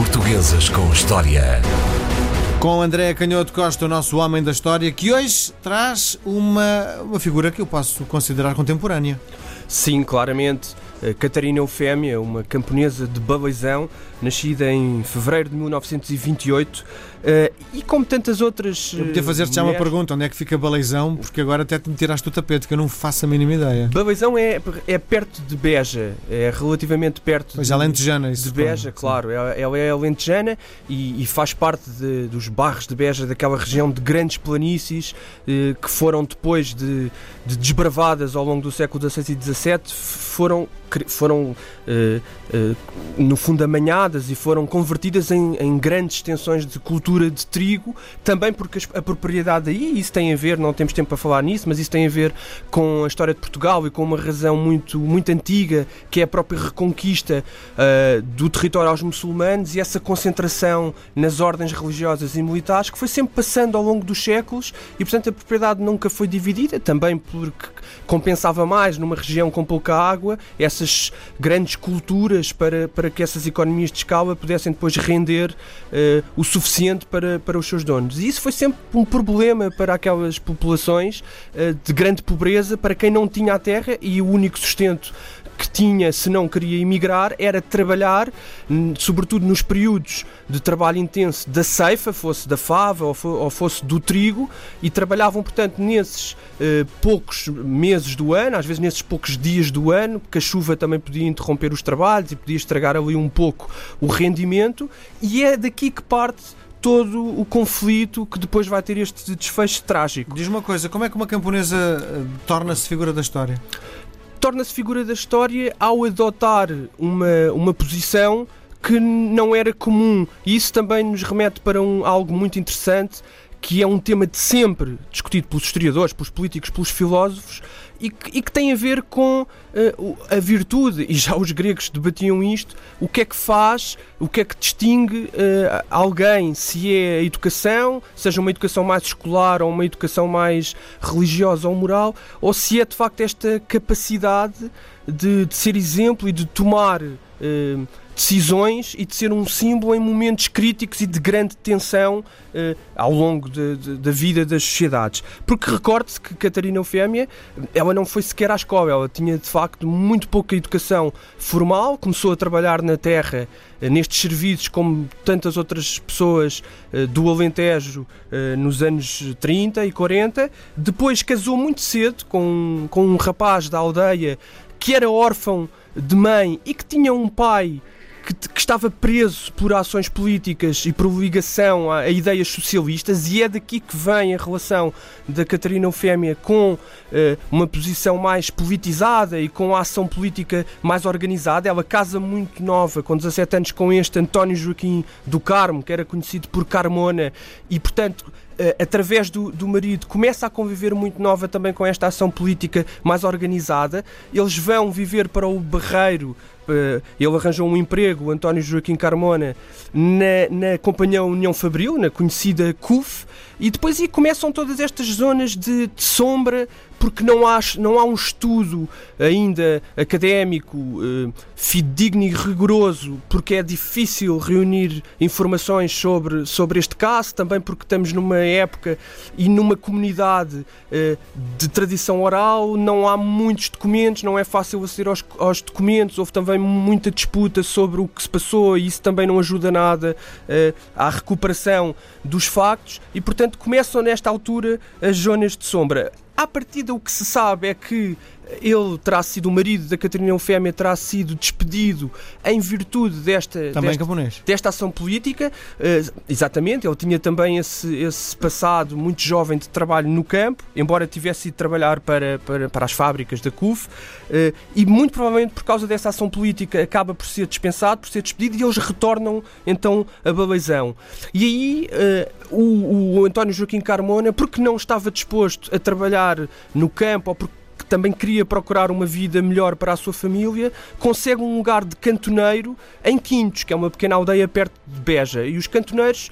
Portuguesas com História. Com André Canhoto Costa, o nosso homem da história, que hoje traz uma, uma figura que eu posso considerar contemporânea. Sim, claramente. Catarina Eufémia, uma camponesa de Baleizão, nascida em fevereiro de 1928, Uh, e como tantas outras. Eu podia fazer-te já uma pergunta: onde é que fica Baleizão? Porque agora até te me tiraste o tapete, que eu não faço a mínima ideia. Baleizão é, é perto de Beja, é relativamente perto. Pois, de, alentejana, isso. De Beja, claro. Ela, é alentejana e, e faz parte de, dos barros de Beja, daquela região de grandes planícies que foram depois de, de, desbravadas ao longo do século XVI e XVII, foram, foram uh, no fundo amanhadas e foram convertidas em, em grandes extensões de cultura de trigo, também porque a propriedade aí, isso tem a ver, não temos tempo para falar nisso, mas isso tem a ver com a história de Portugal e com uma razão muito, muito antiga, que é a própria reconquista uh, do território aos muçulmanos e essa concentração nas ordens religiosas e militares que foi sempre passando ao longo dos séculos e, portanto, a propriedade nunca foi dividida, também porque compensava mais numa região com pouca água essas grandes culturas para, para que essas economias de escala pudessem depois render uh, o suficiente para, para os seus donos. E isso foi sempre um problema para aquelas populações uh, de grande pobreza, para quem não tinha a terra e o único sustento que tinha, se não queria emigrar, era trabalhar, sobretudo nos períodos de trabalho intenso da ceifa, fosse da fava ou, fosse do trigo, e trabalhavam, portanto, nesses eh, poucos meses do ano, às vezes nesses poucos dias do ano, porque a chuva também podia interromper os trabalhos e podia estragar ali um pouco o rendimento, e é daqui que parte todo o conflito que depois vai ter este desfecho trágico. Diz uma coisa, como é que uma camponesa eh, torna-se figura da história? Torna-se figura da história ao adotar uma, uma posição que não era comum. E isso também nos remete para um, algo muito interessante, que é um tema de sempre discutido pelos historiadores, pelos políticos, pelos filósofos, e que, e que tem a ver com uh, a virtude, e já os gregos debatiam isto, o que é que faz, o que é que distingue uh, alguém, se é a educação, seja uma educação mais escolar ou uma educação mais religiosa ou moral, ou se é de facto esta capacidade de, de ser exemplo e de tomar. Decisões e de ser um símbolo em momentos críticos e de grande tensão eh, ao longo de, de, da vida das sociedades. Porque recorde-se que Catarina Eufémia, ela não foi sequer à escola, ela tinha de facto muito pouca educação formal, começou a trabalhar na terra eh, nestes serviços como tantas outras pessoas eh, do Alentejo eh, nos anos 30 e 40, depois casou muito cedo com, com um rapaz da aldeia que era órfão de mãe e que tinha um pai que, que, estava preso por ações políticas e por ligação a, a, ideias socialistas, e é daqui que vem a relação da Catarina Eufémia com uh, uma posição mais politizada e com a ação política mais organizada. Ela casa muito nova, com 17 anos, com este António Joaquim do Carmo, que era conhecido por Carmona, e portanto eh, através do, do marido, começa a conviver muito nova também com esta ação política mais organizada. Eles vão viver para o Barreiro. Eh, ele arranjou um emprego, António Joaquim Carmona, na, na Companhia União Fabril, na conhecida CUF, e depois aí começam todas estas zonas de, de sombra porque não há, não há um estudo ainda académico uh, fidedigno e rigoroso, porque é difícil reunir informações sobre, sobre este caso, também porque estamos numa época e numa comunidade uh, de tradição oral, não há muitos documentos, não é fácil aceder aos, aos, documentos, houve também muita disputa sobre o que se passou e isso também não ajuda nada uh, à recuperação dos factos e, portanto, começam nesta altura as zonas de sombra. À partida, o que se sabe é que ele terá sido, o marido da Catarina Eufémia terá sido despedido em virtude desta, também desta, desta ação política. Uh, exatamente, ele tinha também esse, esse passado muito jovem de trabalho no campo, embora tivesse ido trabalhar para, para, para as fábricas da CUF, uh, e muito provavelmente por causa dessa ação política acaba por ser dispensado, por ser despedido, e eles retornam então a Baleizão. E aí uh, o, o António Joaquim Carmona, porque não estava disposto a trabalhar no campo ou porque também queria procurar uma vida melhor para a sua família, consegue um lugar de cantoneiro em Quintos, que é uma pequena aldeia perto de Beja. E os cantoneiros,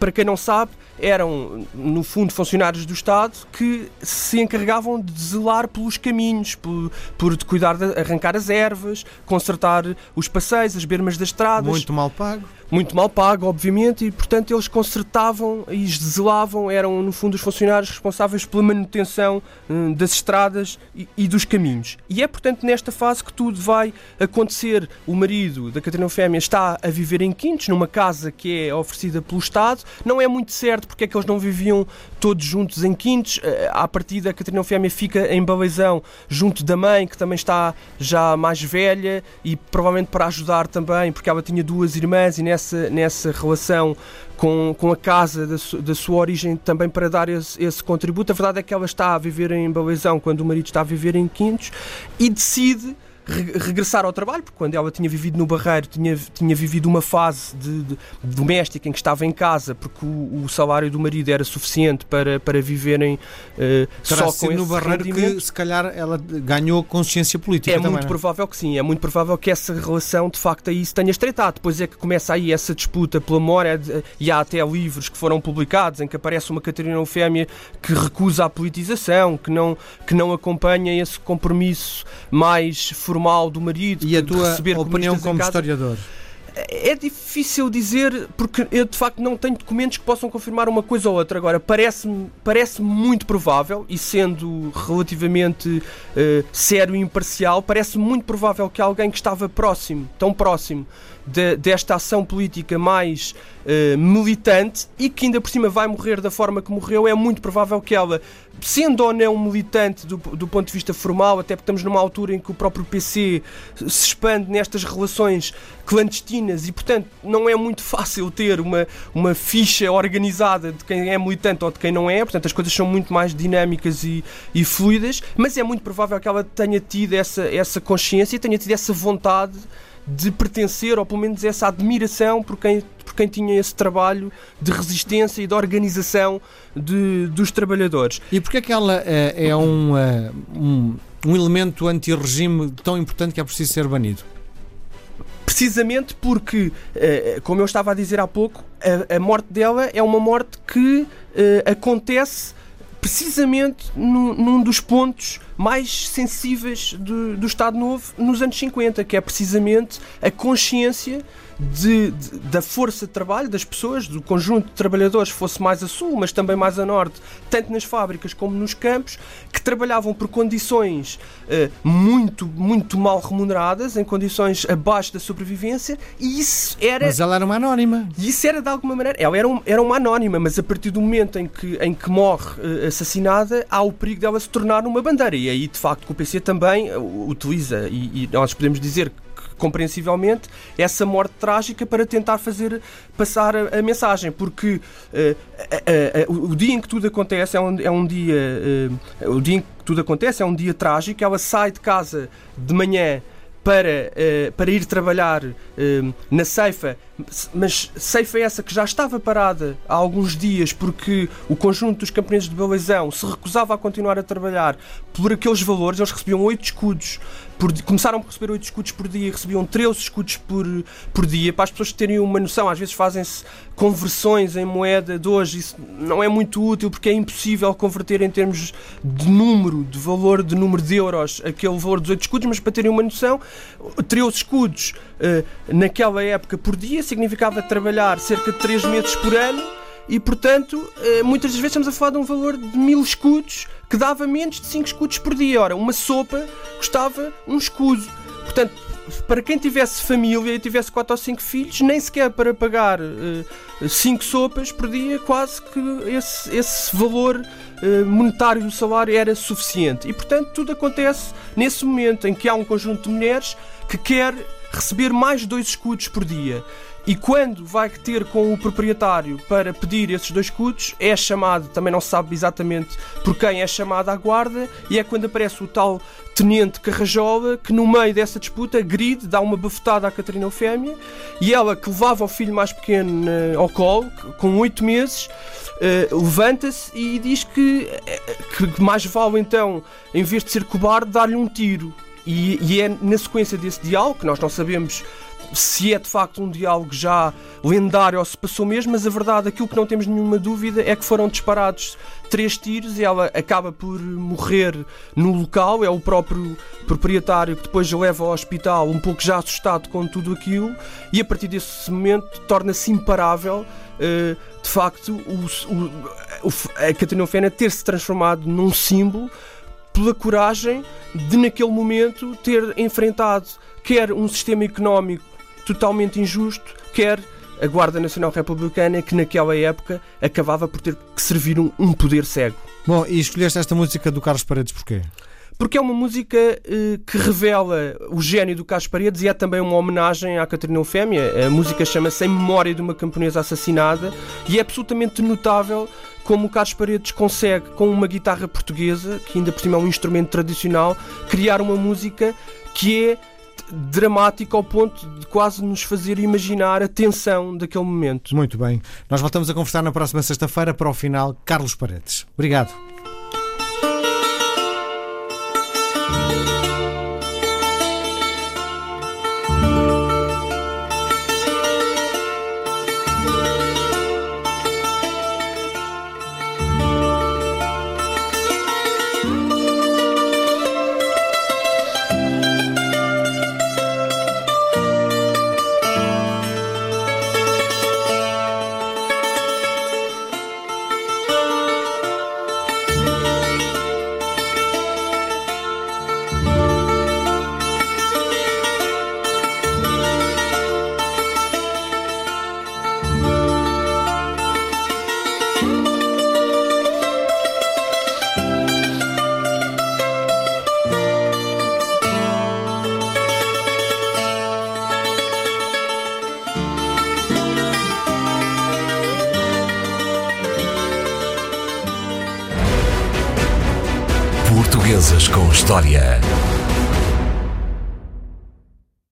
para quem não sabe, eram, no fundo, funcionários do Estado que se encarregavam de zelar pelos caminhos, por, por de cuidar de arrancar as ervas, consertar os passeios, as bermas das estradas. Muito mal pago. Muito mal pago, obviamente, e portanto eles consertavam e zelavam, eram no fundo os funcionários responsáveis pela manutenção hum, das estradas e, e, dos caminhos. E é portanto nesta fase que tudo vai acontecer. O marido da Catarina Fêmea está a viver em Quintos, numa casa que é oferecida pelo Estado. Não é muito certo porque é que eles não viviam todos juntos em Quintos. Eh, à partida, a Catarina Fêmea fica em Baleizão, junto da mãe, que também está já mais velha e provavelmente para ajudar também, porque ela tinha duas irmãs e nessa, nessa relação com, com a casa da, su, da sua origem também para dar esse, esse, contributo. A verdade é que ela está a viver em Baleizão quando o marido está a viver em Quintos e decide regressar ao trabalho, porque quando ela tinha vivido no Barreiro, tinha, tinha vivido uma fase de, de doméstica em que estava em casa, porque o, o, salário do marido era suficiente para, para viverem uh, só com no Barreiro que se calhar ela ganhou consciência política É também, muito não? É? provável que sim, é muito provável que essa relação de facto aí se tenha estreitado. Depois é que começa aí essa disputa pela memória e há até livros que foram publicados em que aparece uma Catarina Eufémia que recusa a politização, que não, que não acompanha esse compromisso mais formal do marido. E a tua opinião como historiador? É difícil dizer, porque eu de facto não tenho documentos que possam confirmar uma coisa ou outra. Agora, parece-me parece muito provável, e sendo relativamente uh, sério e imparcial, parece muito provável que alguém que estava próximo, tão próximo, de, desta ação política mais uh, militante e que ainda por cima vai morrer da forma que morreu, é muito provável que ela, sendo ou não militante do, do ponto de vista formal, até porque estamos numa altura em que o próprio PC se expande nestas relações clandestinas e, portanto, não é muito fácil ter uma, uma ficha organizada de quem é militante ou de quem não é, portanto, as coisas são muito mais dinâmicas e, e fluidas, mas é muito provável que ela tenha tido essa, essa consciência e tenha tido essa vontade de pertencer, ou pelo menos essa admiração por quem, por quem tinha esse trabalho de resistência e de organização de, dos trabalhadores. E porquê é que ela é, é um, eh, um, um elemento anti-regime tão importante que é preciso ser banido? Precisamente porque, eh, como eu estava a dizer há pouco, a, a morte dela é uma morte que acontece precisamente num, num dos pontos mais sensíveis do, do Estado Novo nos anos 50, que é precisamente a consciência de, de, da força de trabalho das pessoas, do conjunto de trabalhadores, fosse mais a sul, mas também mais a norte, tanto nas fábricas como nos campos, que trabalhavam por condições uh, muito, muito mal remuneradas, em condições abaixo da sobrevivência, e isso era. Mas ela era uma anónima. E isso era de alguma maneira. Ela era, um, era uma anónima, mas a partir do momento em que, em que morre uh, assassinada, há o perigo dela se tornar uma bandeira. E aí, de facto, o PC também uh, utiliza, e, e nós podemos dizer compreensivelmente, essa morte trágica para tentar fazer passar a, a mensagem, porque uh, uh, uh, o dia em que tudo acontece é um, é um dia. o dia em que tudo acontece é um dia trágico. Ela sai de casa de manhã para, para ir trabalhar na ceifa, mas ceifa essa que já estava parada há alguns dias porque o conjunto dos camponeses de Baleizão se recusava a continuar a trabalhar por aqueles valores, eles recebiam 8 escudos por, começaram a receber 8 escudos por dia recebiam 13 escudos por, por dia, para as pessoas terem uma noção, às vezes fazem-se conversões em moeda de hoje, isso não é muito útil porque é impossível converter em termos de número, de valor, de número de euros, aquele valor dos 8 escudos, mas para terem uma noção, 13 escudos uh, naquela época por dia significava trabalhar cerca de 3 meses por ano e, portanto, eh, muitas das vezes estamos a falar de um valor de mil escudos que dava menos de 5 escudos por dia. Ora, uma sopa custava um escudo. Portanto, para quem tivesse família e tivesse 4 ou 5 filhos, nem sequer para pagar 5 uh, sopas por dia, quase que esse, esse valor uh, monetário do salário era suficiente. E portanto, tudo acontece nesse momento em que há um conjunto de mulheres que quer receber mais dois escudos por dia. E quando vai ter com o proprietário para pedir esses dois escudos, é chamado, também não se sabe exatamente por quem é chamado à guarda, e é quando aparece o tal tenente Carrajola que, no meio dessa disputa, gride, dá uma bafetada à Catarina Eufémia, e ela, que levava o filho mais pequeno uh, ao colo, com oito meses, uh, levanta-se e diz que, uh, que mais vale então, em vez de ser cobarde, dar-lhe um tiro. E, e é na sequência desse diálogo, que nós não sabemos se é de facto um diálogo já lendário ou se passou mesmo, mas a verdade, aquilo que não temos nenhuma dúvida é que foram disparados três tiros e ela acaba por morrer no local. É o próprio proprietário que depois a leva ao hospital, um pouco já assustado com tudo aquilo, e a partir desse momento torna-se imparável. Uh, de facto, o, o, a Catarina Fena ter-se transformado num símbolo pela coragem de, naquele momento, ter enfrentado quer um sistema económico totalmente injusto, quer a Guarda Nacional Republicana, que naquela época acabava por ter que servir um, poder cego. Bom, e escolheste esta música do Carlos Paredes porquê? Porque é uma música eh, que revela o gênio do Carlos Paredes e é também uma homenagem à Catarina Eufémia. A música chama-se Em Memória de uma Camponesa Assassinada e é absolutamente notável como o Carlos Paredes consegue, com uma guitarra portuguesa, que ainda por cima é um instrumento tradicional, criar uma música que é dramático ao ponto de quase nos fazer imaginar a tensão daquele momento. Muito bem. Nós voltamos a conversar na próxima sexta-feira para o final. Carlos Paredes. Obrigado. História.